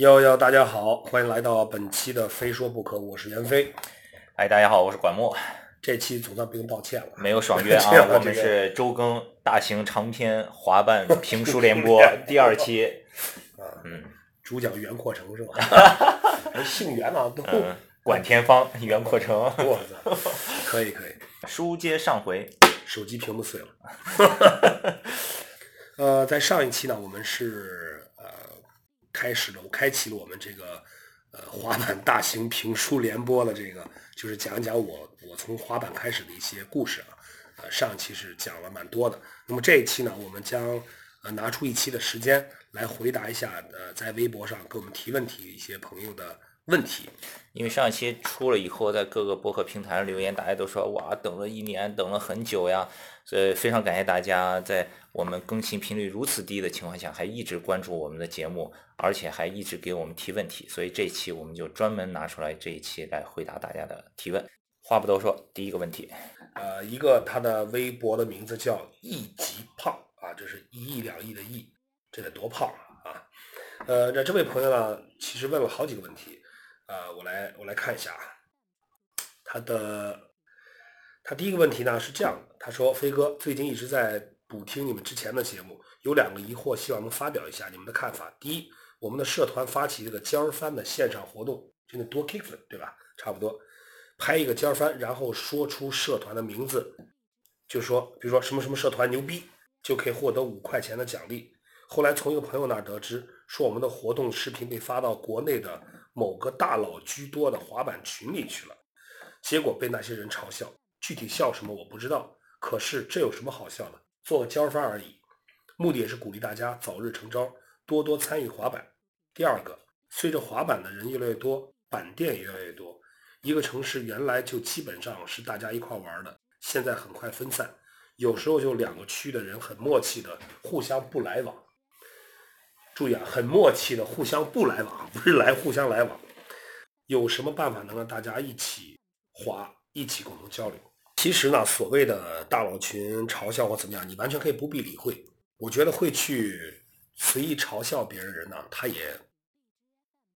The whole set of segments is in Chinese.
哟哟，大家好，欢迎来到本期的《非说不可》，我是袁飞。哎，大家好，我是管墨。这期总算不用道歉了，没有爽约 啊，我们是周更大型长篇滑板评书联播 第二期。啊，嗯，主讲袁阔成是吧？姓袁啊，都管天方，袁阔成。我操，可以可以。书接上回，手机屏幕碎了。呃，在上一期呢，我们是呃开始了，我开启了我们这个呃滑板大型评书联播的这个，就是讲讲我我从滑板开始的一些故事啊。呃，上期是讲了蛮多的，那么这一期呢，我们将呃拿出一期的时间来回答一下呃在微博上给我们提问题一些朋友的。问题，因为上一期出了以后，在各个播客平台上留言，大家都说哇，等了一年，等了很久呀，所以非常感谢大家在我们更新频率如此低的情况下，还一直关注我们的节目，而且还一直给我们提问题，所以这一期我们就专门拿出来这一期来回答大家的提问。话不多说，第一个问题，呃，一个他的微博的名字叫亿级胖啊，这是一亿两亿的亿，这得多胖啊？呃，那这位朋友呢，其实问了好几个问题。呃，我来我来看一下啊，他的他第一个问题呢是这样的，他说飞哥最近一直在补听你们之前的节目，有两个疑惑，希望能发表一下你们的看法。第一，我们的社团发起这个尖儿翻的线上活动，就那多 kick 粉对吧？差不多，拍一个尖儿翻，然后说出社团的名字，就说比如说什么什么社团牛逼，就可以获得五块钱的奖励。后来从一个朋友那儿得知，说我们的活动视频被发到国内的。某个大佬居多的滑板群里去了，结果被那些人嘲笑。具体笑什么我不知道，可是这有什么好笑的？做个交翻而已。目的也是鼓励大家早日成招，多多参与滑板。第二个，随着滑板的人越来越多，板店也越来越多，一个城市原来就基本上是大家一块玩的，现在很快分散，有时候就两个区的人很默契的互相不来往。注意啊，很默契的互相不来往，不是来互相来往。有什么办法能让大家一起滑，一起共同交流？其实呢，所谓的大佬群嘲笑或怎么样，你完全可以不必理会。我觉得会去随意嘲笑别人人呢，他也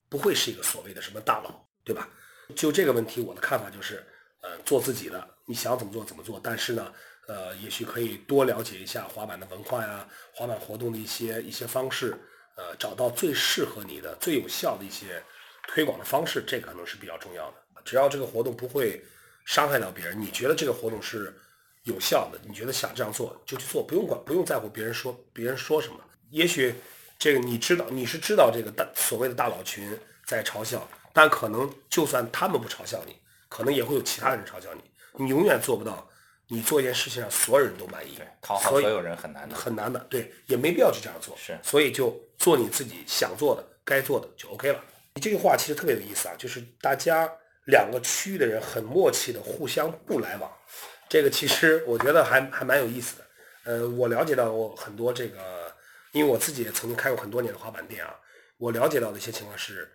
不会是一个所谓的什么大佬，对吧？就这个问题，我的看法就是，呃，做自己的，你想怎么做怎么做。但是呢，呃，也许可以多了解一下滑板的文化呀，滑板活动的一些一些方式。呃，找到最适合你的、最有效的一些推广的方式，这可能是比较重要的。只要这个活动不会伤害到别人，你觉得这个活动是有效的，你觉得想这样做就去做，不用管，不用在乎别人说别人说什么。也许这个你知道，你是知道这个大所谓的大佬群在嘲笑，但可能就算他们不嘲笑你，可能也会有其他人嘲笑你。你永远做不到。你做一件事情让所有人都满意，讨好所有人很难的，很难的。对，也没必要去这样做。是，所以就做你自己想做的、该做的就 OK 了。你这句话其实特别有意思啊，就是大家两个区域的人很默契的互相不来往，这个其实我觉得还还蛮有意思的。呃，我了解到我很多这个，因为我自己也曾经开过很多年的滑板店啊，我了解到的一些情况是，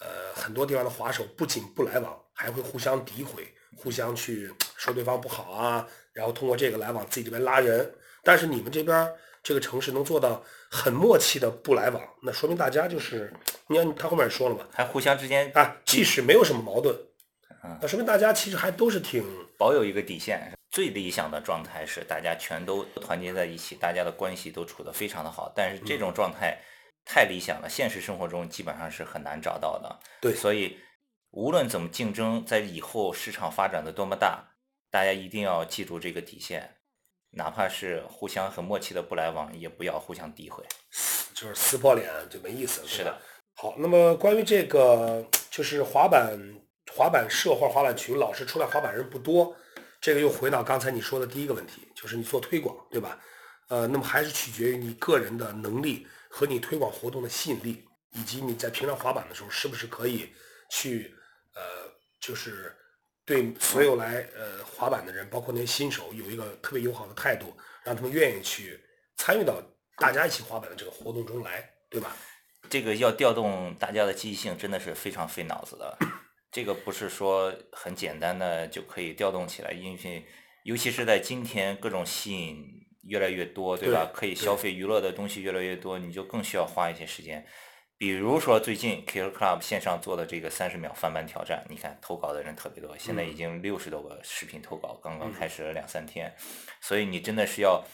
呃，很多地方的滑手不仅不来往，还会互相诋毁。互相去说对方不好啊，然后通过这个来往自己这边拉人。但是你们这边这个城市能做到很默契的不来往，那说明大家就是，你看他后面也说了嘛，还互相之间啊，即使没有什么矛盾，那说明大家其实还都是挺保有一个底线。最理想的状态是大家全都团结在一起，大家的关系都处得非常的好。但是这种状态太理想了，现实生活中基本上是很难找到的。对，所以。无论怎么竞争，在以后市场发展的多么大，大家一定要记住这个底线，哪怕是互相很默契的不来往，也不要互相诋毁，就是撕破脸就没意思了。是的。好，那么关于这个，就是滑板滑板社或滑板群老是出来滑板人不多，这个又回到刚才你说的第一个问题，就是你做推广，对吧？呃，那么还是取决于你个人的能力和你推广活动的吸引力，以及你在平常滑板的时候是不是可以去。呃，就是对所有来呃滑板的人，包括那些新手，有一个特别友好的态度，让他们愿意去参与到大家一起滑板的这个活动中来，对吧？这个要调动大家的积极性，真的是非常费脑子的。这个不是说很简单的就可以调动起来，因为尤其是在今天各种吸引越来越多，对吧？可以消费娱乐的东西越来越多，你就更需要花一些时间。比如说最近 Killer Club 线上做的这个三十秒翻版挑战，你看投稿的人特别多，现在已经六十多个视频投稿，刚刚开始了两三天，所以你真的是要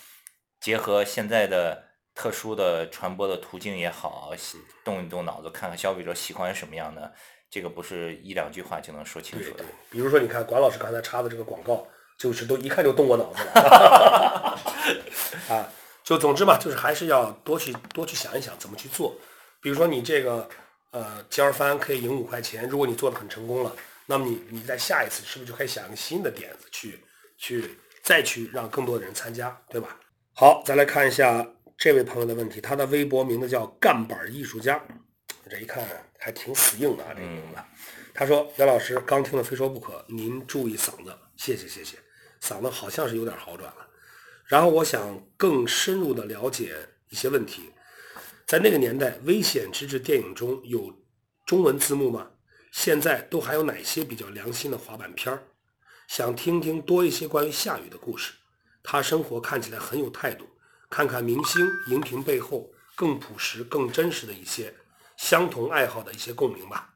结合现在的特殊的传播的途径也好，动一动脑子，看看消费者喜欢什么样的，这个不是一两句话就能说清楚的。比如说，你看管老师刚才插的这个广告，就是都一看就动过脑子了。啊，就总之吧，就是还是要多去多去想一想怎么去做。比如说你这个呃尖儿翻可以赢五块钱，如果你做的很成功了，那么你你在下一次是不是就可以想一个新的点子去去再去让更多的人参加，对吧？好，再来看一下这位朋友的问题，他的微博名字叫干板艺术家，这一看还挺死硬的啊，这个名字。他说：“杨老师刚听了非说不可，您注意嗓子，谢谢谢谢，嗓子好像是有点好转了。然后我想更深入的了解一些问题。”在那个年代，《危险之至》电影中有中文字幕吗？现在都还有哪些比较良心的滑板片儿？想听听多一些关于夏雨的故事。他生活看起来很有态度，看看明星荧屏背后更朴实、更真实的一些相同爱好的一些共鸣吧。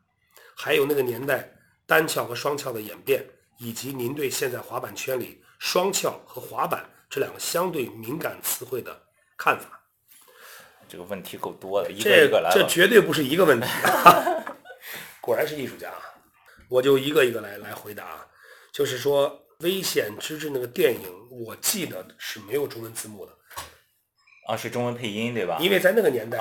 还有那个年代单翘和双翘的演变，以及您对现在滑板圈里双翘和滑板这两个相对敏感词汇的看法。这个问题够多的，一个一个来。这绝对不是一个问题，果然是艺术家。我就一个一个来来回答。就是说，《危险之至》那个电影，我记得是没有中文字幕的。啊，是中文配音对吧？因为在那个年代，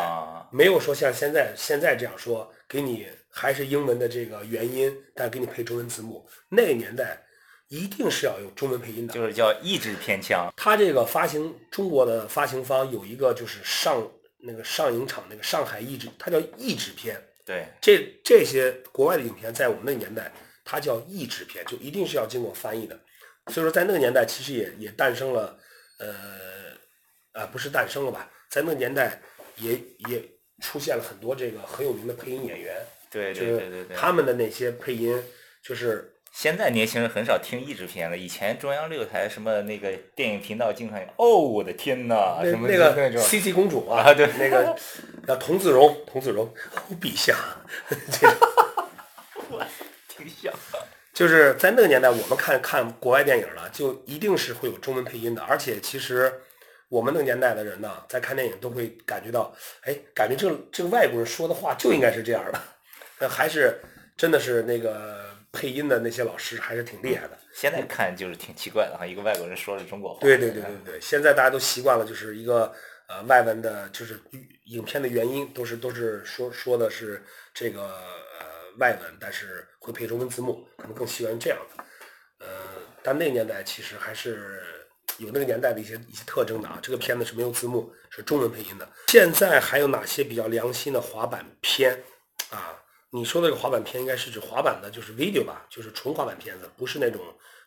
没有说像现在现在这样说，给你还是英文的这个原音，但给你配中文字幕。那个年代一定是要用中文配音的，就是叫译制偏腔。它这个发行中国的发行方有一个就是上。那个上影厂那个上海译制，它叫译制片。对，这这些国外的影片，在我们那个年代，它叫译制片，就一定是要经过翻译的。所以说，在那个年代，其实也也诞生了，呃，啊，不是诞生了吧？在那个年代，也也出现了很多这个很有名的配音演员。对对对对对。他们的那些配音，就是。现在年轻人很少听译制片了。以前中央六台什么那个电影频道经常有。哦，我的天哪！什么那个 C C 公主啊，对，那个 叫童自荣，童自荣，陛下。我挺像。就是在那个年代，我们看看国外电影了，就一定是会有中文配音的。而且其实我们那个年代的人呢，在看电影都会感觉到，哎，感觉这这个外国人说的话就应该是这样的。那还是真的是那个。配音的那些老师还是挺厉害的。现在看就是挺奇怪的哈，一个外国人说着中国话。对对对对对，现在大家都习惯了，就是一个呃外文的，就是影片的原因都是都是说说的是这个呃外文，但是会配中文字幕，可能更习惯这样的。呃，但那个年代其实还是有那个年代的一些一些特征的啊。这个片子是没有字幕，是中文配音的。现在还有哪些比较良心的滑板片啊？你说的这个滑板片应该是指滑板的，就是 video 吧，就是纯滑板片子，不是那种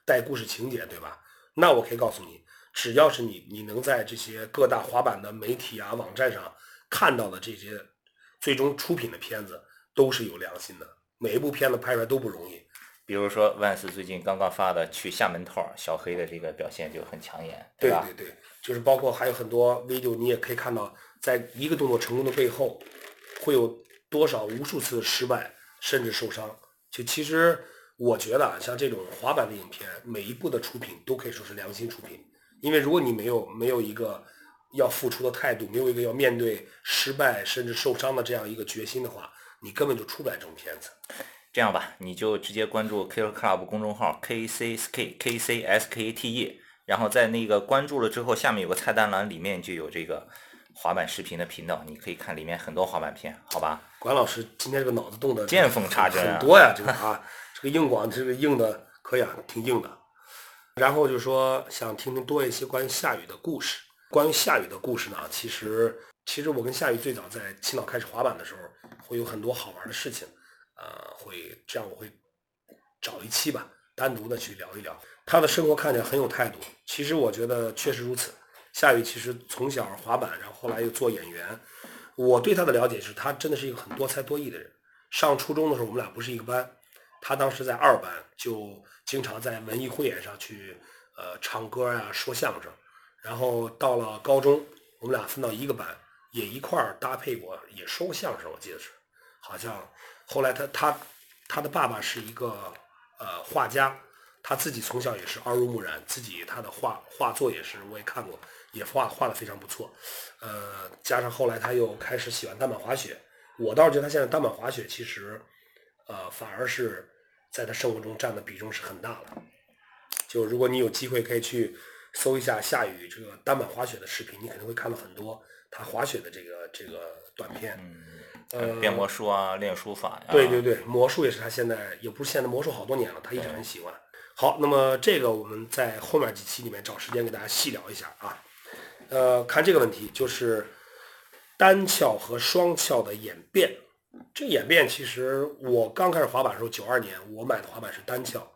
带故事情节，对吧？那我可以告诉你，只要是你你能在这些各大滑板的媒体啊网站上看到的这些最终出品的片子，都是有良心的。每一部片子拍出来都不容易。比如说万斯最近刚刚发的去厦门套，小黑的这个表现就很抢眼，对吧？对对，就是包括还有很多 video，你也可以看到，在一个动作成功的背后，会有。多少无数次失败，甚至受伤，就其实我觉得啊，像这种滑板的影片，每一部的出品都可以说是良心出品。因为如果你没有没有一个要付出的态度，没有一个要面对失败甚至受伤的这样一个决心的话，你根本就出不来这种片子。这样吧，你就直接关注 Kill Club 公众号 K C S K K C S K T E，然后在那个关注了之后，下面有个菜单栏，里面就有这个。滑板视频的频道，你可以看里面很多滑板片，好吧？管老师今天这个脑子动的见缝插针很多呀，这个啊，这个硬广这个硬的可以啊，挺硬的。然后就说想听听多一些关于夏雨的故事。关于夏雨的故事呢，其实其实我跟夏雨最早在青岛开始滑板的时候，会有很多好玩的事情，呃，会这样我会找一期吧，单独的去聊一聊他的生活，看起来很有态度。其实我觉得确实如此。夏雨其实从小滑板，然后后来又做演员。我对他的了解是，他真的是一个很多才多艺的人。上初中的时候，我们俩不是一个班，他当时在二班，就经常在文艺汇演上去，呃，唱歌呀，说相声。然后到了高中，我们俩分到一个班，也一块儿搭配过，也说过相声，我记得是，好像后来他他他的爸爸是一个呃画家，他自己从小也是耳濡目染，自己他的画画作也是我也看过，也画画的非常不错，呃，加上后来他又开始喜欢单板滑雪，我倒是觉得他现在单板滑雪其实呃反而是在他生活中占的比重是很大的。就如果你有机会可以去搜一下夏雨这个单板滑雪的视频，你肯定会看到很多他滑雪的这个这个短片。嗯，变魔术啊，练书法呀。对对对，魔术也是他现在也不是现在魔术好多年了，他一直很喜欢。好，那么这个我们在后面几期里面找时间给大家细聊一下啊。呃，看这个问题就是单翘和双翘的演变。这演变其实我刚开始滑板的时候，九二年我买的滑板是单翘。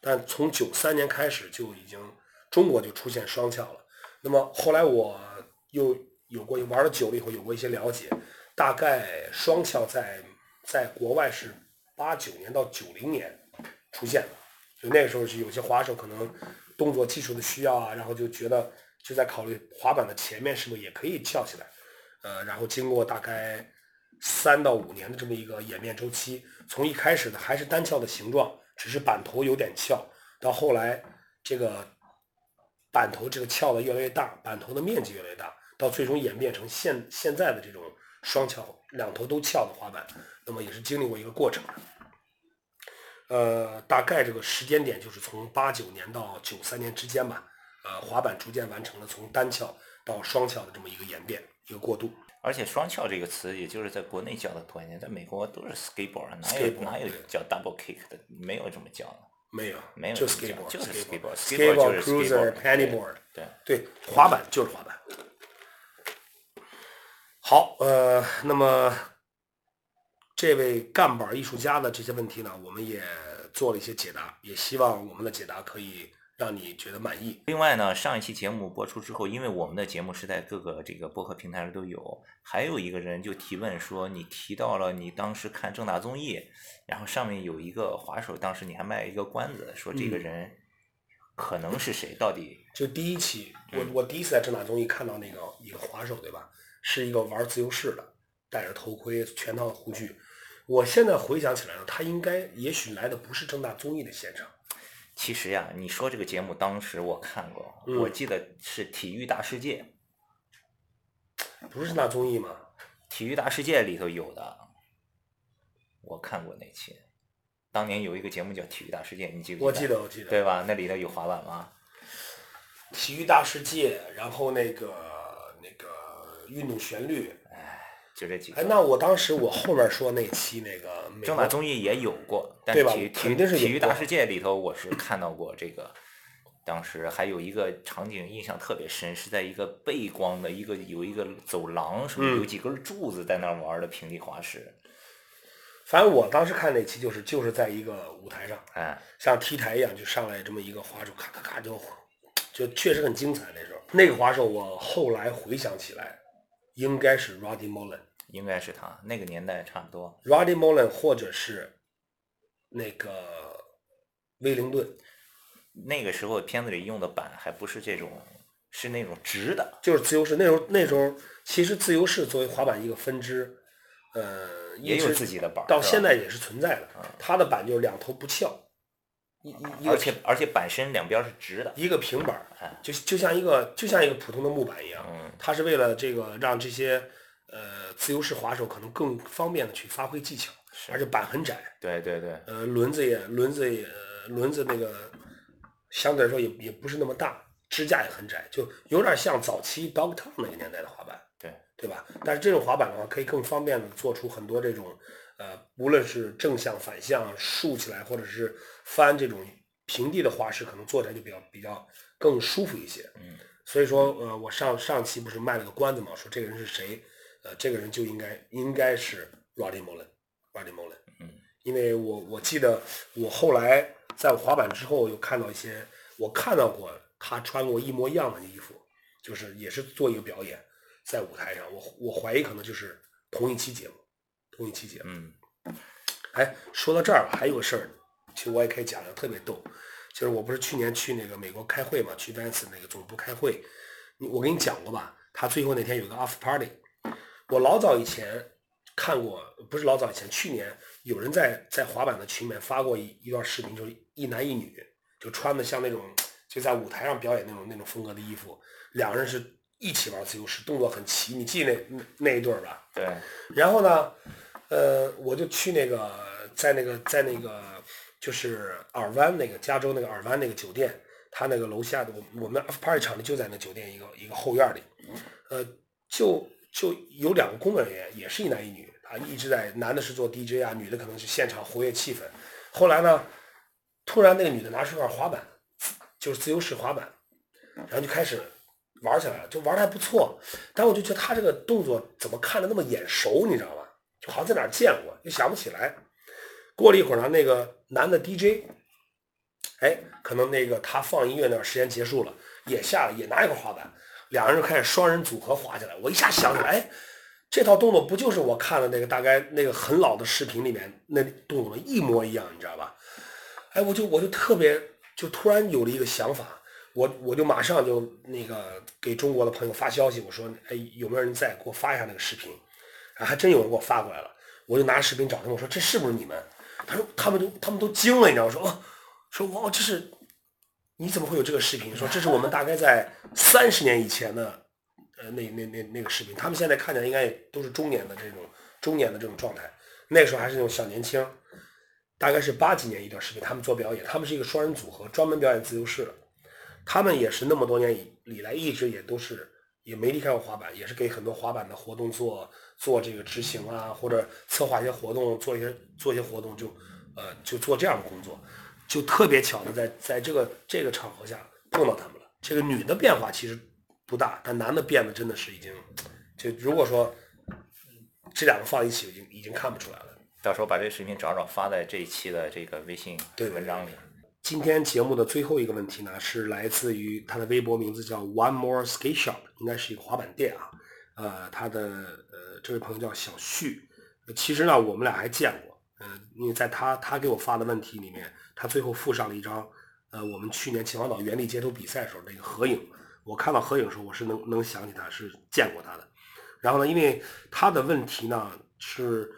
但从九三年开始就已经中国就出现双翘了。那么后来我又有过玩了久了以后有过一些了解，大概双翘在在国外是八九年到九零年出现的，就那个时候是有些滑手可能动作技术的需要啊，然后就觉得就在考虑滑板的前面是不是也可以翘起来，呃，然后经过大概三到五年的这么一个演变周期，从一开始的还是单翘的形状。只是板头有点翘，到后来这个板头这个翘的越来越大，板头的面积越来越大，到最终演变成现现在的这种双翘两头都翘的滑板，那么也是经历过一个过程。呃，大概这个时间点就是从八九年到九三年之间吧，呃，滑板逐渐完成了从单翘到双翘的这么一个演变，一个过渡。而且“双翘”这个词，也就是在国内叫的多一点，在美国都是 skateboard，哪有哪有叫 double kick 的？没有这么叫的。没有，没有就 skateboard，就是 skateboard，skateboard cruiser pennyboard。对对，滑板就是滑板。好，呃，那么这位干板艺术家的这些问题呢，我们也做了一些解答，也希望我们的解答可以。让你觉得满意。另外呢，上一期节目播出之后，因为我们的节目是在各个这个播客平台上都有，还有一个人就提问说，你提到了你当时看正大综艺，然后上面有一个滑手，当时你还卖一个关子，说这个人可能是谁？到底？就第一期，我我第一次在正大综艺看到那个一个滑手，对吧？是一个玩自由式的，戴着头盔，全套护具。我现在回想起来了，他应该也许来的不是正大综艺的现场。其实呀，你说这个节目当时我看过，我记得是《体育大世界》，不是那综艺吗？《体育大世界》里头有的，我看过那期。当年有一个节目叫《体育大世界》，你记不记得？我记得，我记得。对吧？那里头有滑板吗？《体育大世界》，然后那个那个运动旋律。就这几个。哎，那我当时我后面说那期那个正大综艺也有过，但是体体体育大世界里头我是看到过这个，当时还有一个场景印象特别深，是在一个背光的一个有一个走廊，什么有几根柱子在那玩的平地滑石。反正我当时看那期就是就是在一个舞台上，哎，像 T 台一样就上来这么一个滑手，咔咔咔就就确实很精彩那时候。那个滑手我后来回想起来，应该是 Roddy Mullen。应该是他那个年代差不多，Roddy Mullen 或者是那个威灵顿。那个时候片子里用的板还不是这种，是那种直的，就是自由式。那时候那时候其实自由式作为滑板一个分支，呃，也有自己的板，到现在也是存在的。它的板就是两头不翘，一一而且而且板身两边是直的，一个平板，就就像一个就像一个普通的木板一样。它是为了这个让这些。呃，自由式滑手可能更方便的去发挥技巧，而且板很窄。对对对。呃，轮子也轮子也轮子那个相对来说也也不是那么大，支架也很窄，就有点像早期 Dogtown 那个年代的滑板。对。对吧？但是这种滑板的话，可以更方便的做出很多这种呃，无论是正向、反向、竖起来，或者是翻这种平地的滑式，可能做起来就比较比较更舒服一些。嗯。所以说，呃，我上上期不是卖了个关子嘛，说这个人是谁？呃，这个人就应该应该是 Roddy Mullen，Roddy Mullen。嗯，因为我我记得我后来在我滑板之后又看到一些，我看到过他穿过一模一样的衣服，就是也是做一个表演在舞台上。我我怀疑可能就是同一期节目，同一期节目。嗯。哎，说到这儿还有个事儿，其实我也可以讲的特别逗，就是我不是去年去那个美国开会嘛，去 Vans 那个总部开会，你我跟你讲过吧，他最后那天有个 After Party。我老早以前看过，不是老早以前，去年有人在在滑板的群里面发过一一段视频，就是一男一女，就穿的像那种就在舞台上表演那种那种风格的衣服，两个人是一起玩自由式，动作很齐，你记那那那一对儿吧？对，然后呢，呃，我就去那个在那个在那个就是尔湾那个加州那个尔湾那个酒店，他那个楼下的我我们 party 场地就在那酒店一个一个后院里，呃，就就有两个工作人员，也是一男一女，啊，一直在男的是做 DJ 啊，女的可能是现场活跃气氛。后来呢，突然那个女的拿出块滑板，就是自由式滑板，然后就开始玩起来了，就玩的还不错。但我就觉得他这个动作怎么看着那么眼熟，你知道吧？就好像在哪儿见过，又想不起来。过了一会儿呢，那个男的 DJ，哎，可能那个他放音乐那段时间结束了，也下了，也拿一块滑板，两人就开始双人组合滑起来。我一下想起来，哎，这套动作不就是我看的那个大概那个很老的视频里面那动作一模一样，你知道吧？哎，我就我就特别就突然有了一个想法，我我就马上就那个给中国的朋友发消息，我说，哎，有没有人在给我发一下那个视频？还真有人给我发过来了，我就拿视频找他们，我说这是不是你们？他说他们都他们都惊了，你知道吗？说哦，说哇，这是你怎么会有这个视频？说这是我们大概在三十年以前的呃那那那那个视频，他们现在看起来应该也都是中年的这种中年的这种状态，那个时候还是那种小年轻，大概是八几年一段视频，他们做表演，他们是一个双人组合，专门表演自由式的，他们也是那么多年以以来一直也都是也没离开过滑板，也是给很多滑板的活动做做这个执行啊，或者策划一些活动，做一些做一些活动就呃就做这样的工作，就特别巧的在在这个这个场合下碰到他们了。这个女的变化其实不大，但男的变得真的是已经就如果说这两个放一起，已经已经看不出来了。到时候把这个视频找找发在这一期的这个微信对文章里。今天节目的最后一个问题呢，是来自于他的微博名字叫 One More Skate Shop，应该是一个滑板店啊。呃，他的呃这位朋友叫小旭，呃其实呢我们俩还见过，呃，因为在他他给我发的问题里面，他最后附上了一张呃我们去年秦皇岛原力街头比赛时候的一个合影。我看到合影的时候，我是能能想起他是见过他的。然后呢，因为他的问题呢是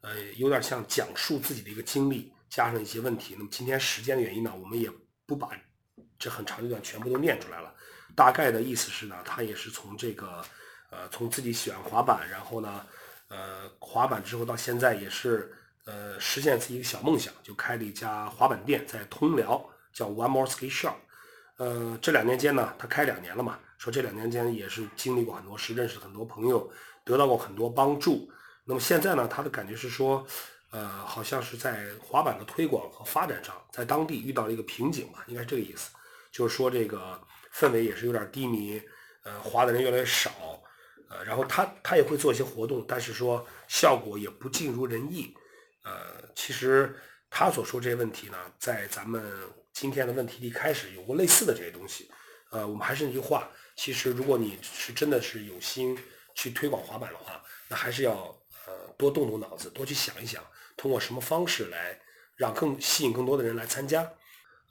呃有点像讲述自己的一个经历，加上一些问题。那么今天时间的原因呢，我们也不把这很长一段全部都念出来了。大概的意思是呢，他也是从这个呃从自己喜欢滑板，然后呢呃滑板之后到现在也是呃实现自己一个小梦想，就开了一家滑板店在通辽，叫 One More Ski Shop。呃，这两年间呢，他开两年了嘛，说这两年间也是经历过很多事，认识很多朋友，得到过很多帮助。那么现在呢，他的感觉是说，呃，好像是在滑板的推广和发展上，在当地遇到了一个瓶颈吧，应该是这个意思。就是说这个氛围也是有点低迷，呃，滑的人越来越少，呃，然后他他也会做一些活动，但是说效果也不尽如人意。呃，其实他所说这些问题呢，在咱们今天的问题一开始有过类似的这些东西。呃，我们还是那句话，其实如果你是真的是有心去推广滑板的话，那还是要呃多动动脑子，多去想一想，通过什么方式来让更吸引更多的人来参加。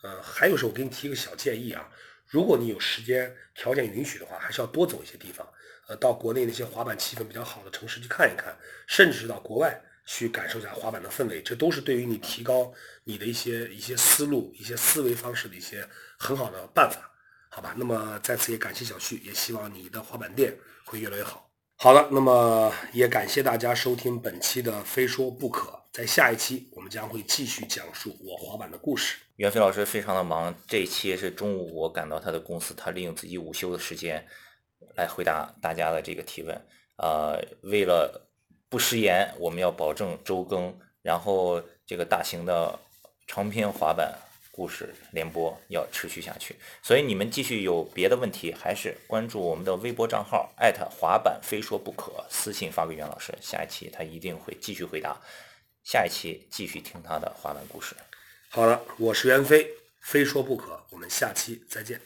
呃，还有是我给你提一个小建议啊，如果你有时间条件允许的话，还是要多走一些地方，呃，到国内那些滑板气氛比较好的城市去看一看，甚至是到国外去感受一下滑板的氛围，这都是对于你提高你的一些一些思路、一些思维方式的一些很好的办法，好吧？那么在此也感谢小旭，也希望你的滑板店会越来越好。好的，那么也感谢大家收听本期的《非说不可》，在下一期我们将会继续讲述我滑板的故事。袁飞老师非常的忙，这一期是中午我赶到他的公司，他利用自己午休的时间来回答大家的这个提问。呃，为了不食言，我们要保证周更，然后这个大型的长篇滑板故事联播要持续下去。所以你们继续有别的问题，还是关注我们的微博账号艾特滑板非说不可，私信发给袁老师，下一期他一定会继续回答。下一期继续听他的滑板故事。好了，我是袁飞，非说不可，我们下期再见。